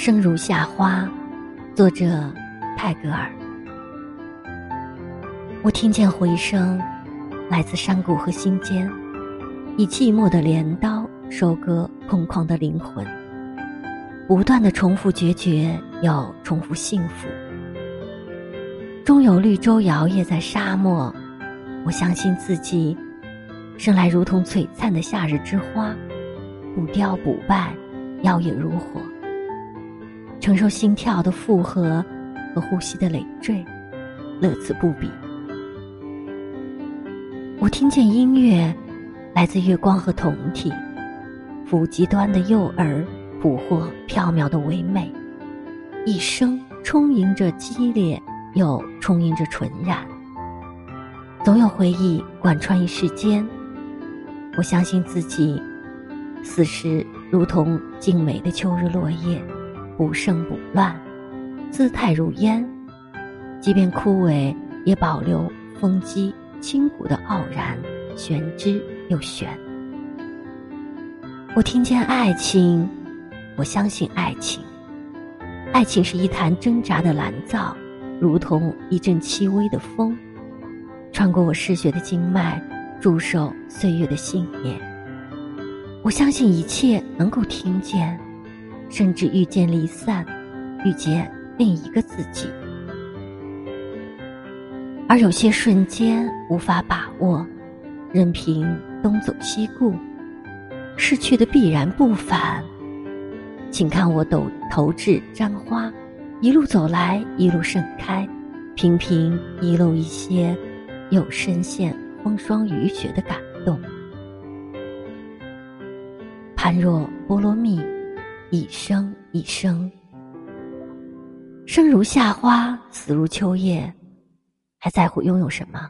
生如夏花，作者泰戈尔。我听见回声，来自山谷和心间，以寂寞的镰刀收割空旷的灵魂，不断的重复决绝，又重复幸福。终有绿洲摇曳在沙漠，我相信自己生来如同璀璨的夏日之花，不凋不败，耀眼如火。承受心跳的负荷和呼吸的累赘，乐此不彼。我听见音乐，来自月光和酮体，抚极端的诱饵，捕获缥缈的唯美，一生充盈着激烈，又充盈着纯然。总有回忆贯穿一世间。我相信自己，此时如同静美的秋日落叶。不胜不乱，姿态如烟，即便枯萎，也保留风肌轻骨的傲然，玄之又玄。我听见爱情，我相信爱情。爱情是一潭挣扎的蓝藻，如同一阵轻微的风，穿过我嗜血的经脉，驻守岁月的信念。我相信一切能够听见。甚至遇见离散，遇见另一个自己，而有些瞬间无法把握，任凭东走西顾，逝去的必然不返。请看我抖头掷簪花，一路走来，一路盛开，频频遗漏一些，又深陷风霜雨雪的感动。般若波罗蜜。一生一生，生如夏花，死如秋叶，还在乎拥有什么？